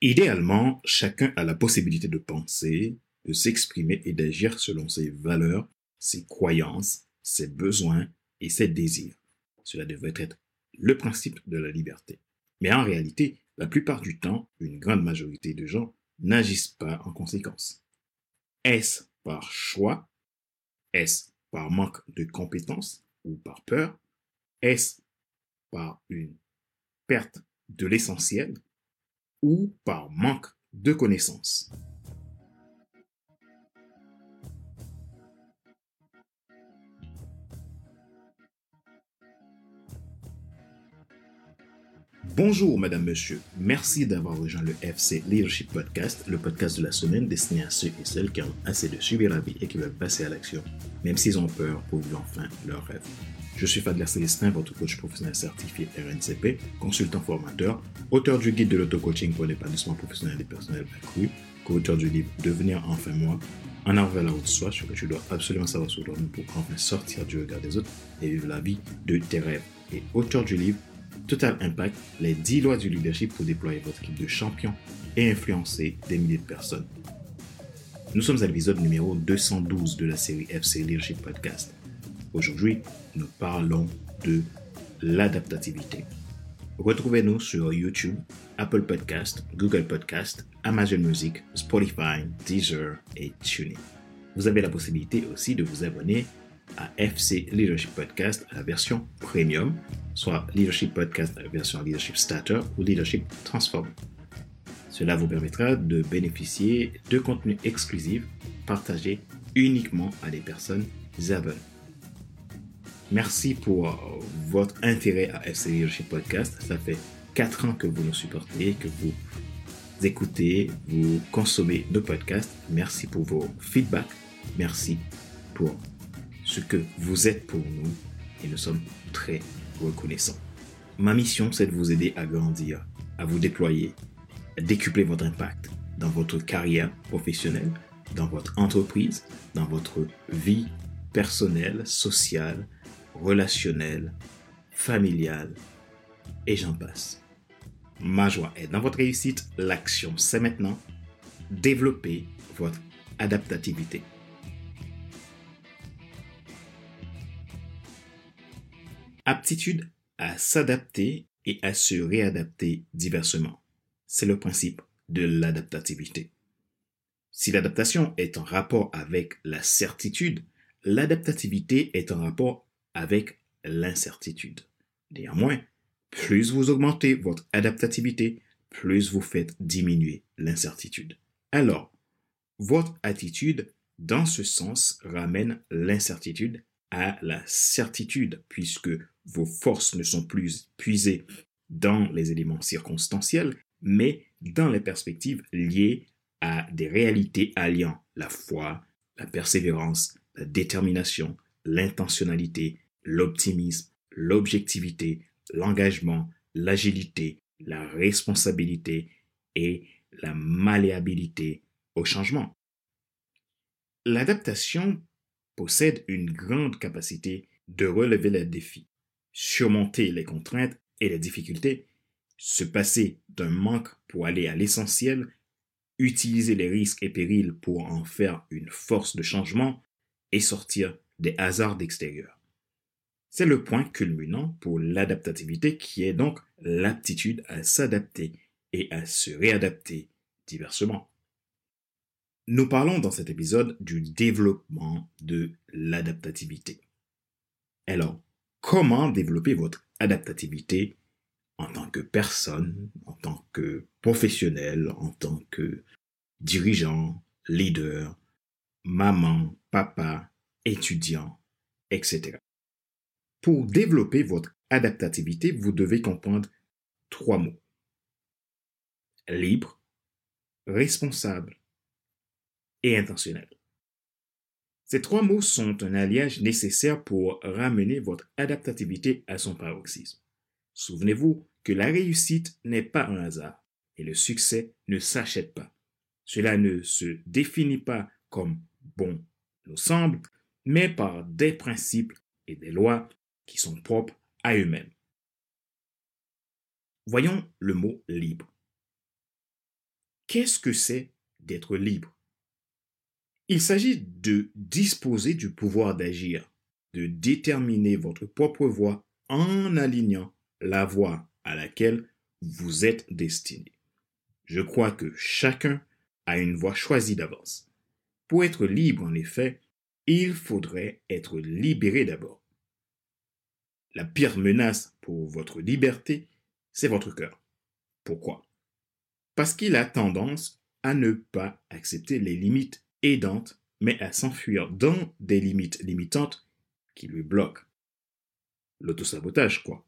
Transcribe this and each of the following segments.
Idéalement, chacun a la possibilité de penser, de s'exprimer et d'agir selon ses valeurs, ses croyances, ses besoins et ses désirs. Cela devrait être le principe de la liberté. Mais en réalité, la plupart du temps, une grande majorité de gens n'agissent pas en conséquence. Est-ce par choix? Est-ce par manque de compétences ou par peur? Est-ce par une perte de l'essentiel? Ou par manque de connaissances Bonjour, madame, monsieur. Merci d'avoir rejoint le FC Leadership Podcast, le podcast de la semaine destiné à ceux et celles qui ont assez de subir la vie et qui veulent passer à l'action, même s'ils ont peur pour vivre enfin leur rêve. Je suis Fadler Célestin, votre coach professionnel certifié RNCP, consultant formateur, auteur du guide de l'auto-coaching pour l'épanouissement professionnel et personnel accru, co-auteur du livre Devenir enfin moi, en avant vers la haute soi, sur que tu dois absolument savoir sur toi pour enfin sortir du regard des autres et vivre la vie de tes rêves. Et auteur du livre Total Impact, les 10 lois du leadership pour déployer votre équipe de champions et influencer des milliers de personnes. Nous sommes à l'épisode numéro 212 de la série FC Leadership Podcast. Aujourd'hui, nous parlons de l'adaptativité. Retrouvez-nous sur YouTube, Apple Podcast, Google Podcast, Amazon Music, Spotify, Deezer et TuneIn. Vous avez la possibilité aussi de vous abonner à FC Leadership Podcast à la version premium, soit Leadership Podcast à la version Leadership Starter ou Leadership Transform. Cela vous permettra de bénéficier de contenus exclusifs partagés uniquement à des personnes abonnées. Merci pour votre intérêt à FC Leadership Podcast. Ça fait 4 ans que vous nous supportez, que vous écoutez, vous consommez nos podcasts. Merci pour vos feedbacks. Merci pour ce que vous êtes pour nous et nous sommes très reconnaissants. Ma mission, c'est de vous aider à grandir, à vous déployer, à décupler votre impact dans votre carrière professionnelle, dans votre entreprise, dans votre vie personnelle, sociale, relationnelle, familiale, et j'en passe. Ma joie est dans votre réussite. L'action, c'est maintenant. Développer votre adaptativité. Aptitude à s'adapter et à se réadapter diversement. C'est le principe de l'adaptativité. Si l'adaptation est en rapport avec la certitude, l'adaptativité est en rapport avec l'incertitude. Néanmoins, plus vous augmentez votre adaptativité, plus vous faites diminuer l'incertitude. Alors, votre attitude, dans ce sens, ramène l'incertitude à la certitude, puisque vos forces ne sont plus puisées dans les éléments circonstanciels, mais dans les perspectives liées à des réalités alliant la foi, la persévérance, la détermination, l'intentionnalité, l'optimisme, l'objectivité, l'engagement, l'agilité, la responsabilité et la malléabilité au changement. L'adaptation possède une grande capacité de relever les défis, surmonter les contraintes et les difficultés, se passer d'un manque pour aller à l'essentiel, utiliser les risques et périls pour en faire une force de changement et sortir des hasards d'extérieur. C'est le point culminant pour l'adaptativité qui est donc l'aptitude à s'adapter et à se réadapter diversement. Nous parlons dans cet épisode du développement de l'adaptativité. Alors, comment développer votre adaptativité en tant que personne, en tant que professionnel, en tant que dirigeant, leader, maman, papa, étudiant, etc. Pour développer votre adaptativité, vous devez comprendre trois mots. Libre, responsable et intentionnel. Ces trois mots sont un alliage nécessaire pour ramener votre adaptativité à son paroxysme. Souvenez-vous que la réussite n'est pas un hasard et le succès ne s'achète pas. Cela ne se définit pas comme bon nous semble, mais par des principes et des lois qui sont propres à eux-mêmes. Voyons le mot libre. qu'est-ce que c'est d'être libre? Il s'agit de disposer du pouvoir d'agir, de déterminer votre propre voie en alignant la voie à laquelle vous êtes destiné. Je crois que chacun a une voie choisie d'avance. Pour être libre, en effet, il faudrait être libéré d'abord. La pire menace pour votre liberté, c'est votre cœur. Pourquoi? Parce qu'il a tendance à ne pas accepter les limites aidantes, mais à s'enfuir dans des limites limitantes qui lui bloquent. L'autosabotage, quoi.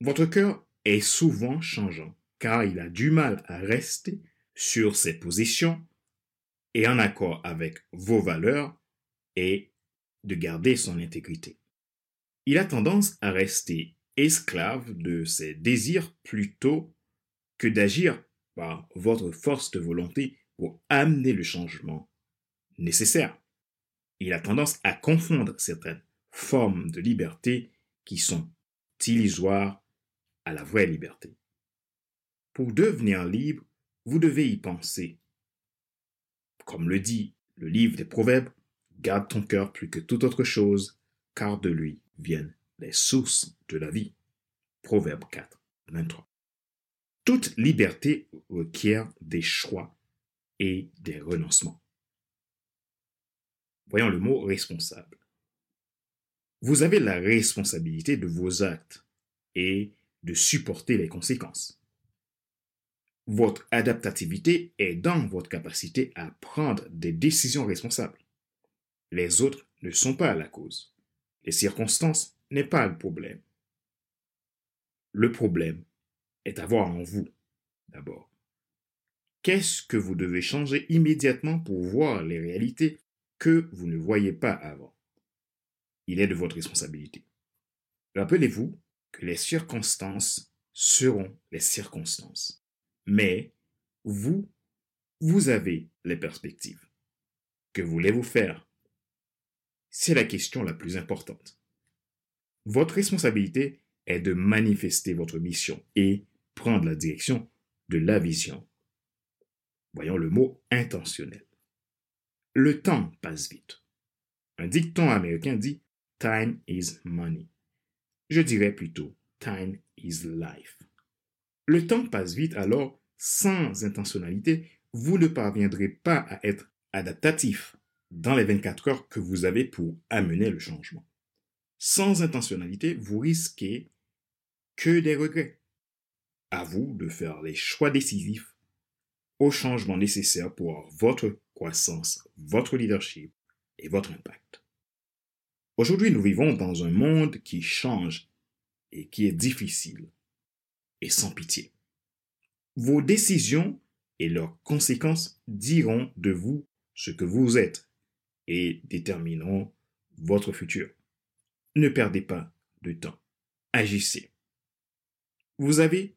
Votre cœur est souvent changeant, car il a du mal à rester sur ses positions et en accord avec vos valeurs et de garder son intégrité. Il a tendance à rester esclave de ses désirs plutôt que d'agir par votre force de volonté pour amener le changement nécessaire. Il a tendance à confondre certaines formes de liberté qui sont illusoires à la vraie liberté. Pour devenir libre, vous devez y penser. Comme le dit le livre des Proverbes, garde ton cœur plus que toute autre chose, car de lui viennent les sources de la vie. Proverbe 4, 23. Toute liberté requiert des choix et des renoncements. Voyons le mot responsable. Vous avez la responsabilité de vos actes et de supporter les conséquences. Votre adaptativité est dans votre capacité à prendre des décisions responsables. Les autres ne sont pas la cause. Les circonstances n'est pas le problème. Le problème est à voir en vous, d'abord. Qu'est-ce que vous devez changer immédiatement pour voir les réalités que vous ne voyez pas avant? Il est de votre responsabilité. Rappelez-vous que les circonstances seront les circonstances. Mais vous, vous avez les perspectives. Que voulez-vous faire C'est la question la plus importante. Votre responsabilité est de manifester votre mission et prendre la direction de la vision. Voyons le mot intentionnel. Le temps passe vite. Un dicton américain dit Time is money. Je dirais plutôt Time is life. Le temps passe vite, alors sans intentionnalité, vous ne parviendrez pas à être adaptatif dans les 24 heures que vous avez pour amener le changement. Sans intentionnalité, vous risquez que des regrets. À vous de faire les choix décisifs au changement nécessaire pour votre croissance, votre leadership et votre impact. Aujourd'hui, nous vivons dans un monde qui change et qui est difficile et sans pitié. Vos décisions et leurs conséquences diront de vous ce que vous êtes et détermineront votre futur. Ne perdez pas de temps. Agissez. Vous avez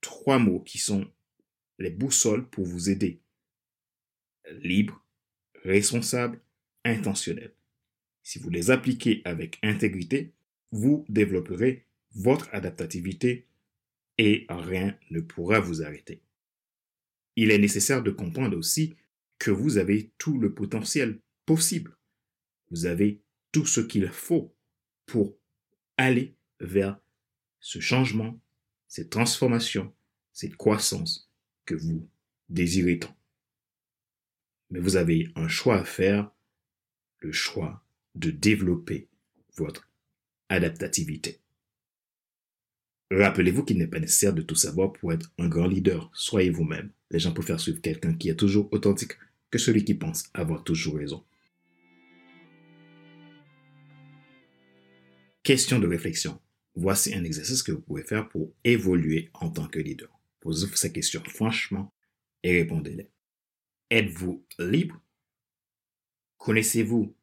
trois mots qui sont les boussoles pour vous aider. Libre, responsable, intentionnel. Si vous les appliquez avec intégrité, vous développerez votre adaptativité et rien ne pourra vous arrêter. Il est nécessaire de comprendre aussi que vous avez tout le potentiel possible. Vous avez tout ce qu'il faut pour aller vers ce changement, cette transformation, cette croissance que vous désirez tant. Mais vous avez un choix à faire, le choix de développer votre adaptativité. Rappelez-vous qu'il n'est pas nécessaire de tout savoir pour être un grand leader. Soyez vous-même. Les gens préfèrent suivre quelqu'un qui est toujours authentique que celui qui pense avoir toujours raison. Question de réflexion. Voici un exercice que vous pouvez faire pour évoluer en tant que leader. Posez-vous ces questions franchement et répondez-les. Êtes-vous libre? Connaissez-vous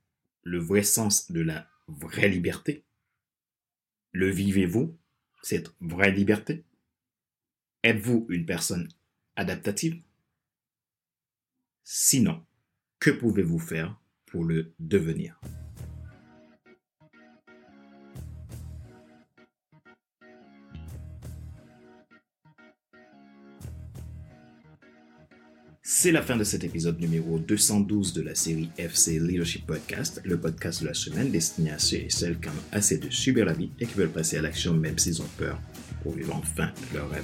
le vrai sens de la vraie liberté? Le vivez-vous cette vraie liberté? Êtes-vous une personne adaptative? Sinon, que pouvez-vous faire pour le devenir? C'est la fin de cet épisode numéro 212 de la série FC Leadership Podcast, le podcast de la semaine destiné à ceux et celles qui ont assez de subir la vie et qui veulent passer à l'action même s'ils ont peur pour vivre enfin leur rêve.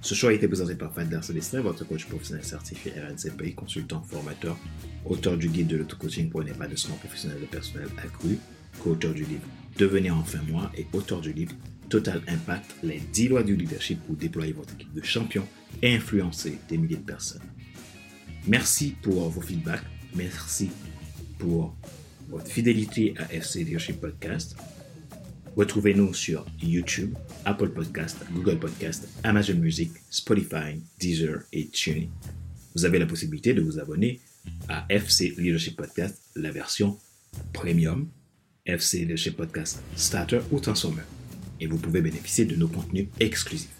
Ce choix a été présenté par Fadler Célestin, votre coach professionnel certifié RNCPI, consultant, formateur, auteur du guide de l'auto-coaching pour un épanouissement professionnel de personnel accru, co-auteur du livre Devenez enfin moi et auteur du livre Total Impact, les 10 lois du leadership pour déployer votre équipe de champions et influencer des milliers de personnes. Merci pour vos feedbacks. Merci pour votre fidélité à FC Leadership Podcast. Retrouvez-nous sur YouTube, Apple Podcast, Google Podcast, Amazon Music, Spotify, Deezer et TuneIn. Vous avez la possibilité de vous abonner à FC Leadership Podcast, la version premium, FC Leadership Podcast Starter ou Transformer. Et vous pouvez bénéficier de nos contenus exclusifs.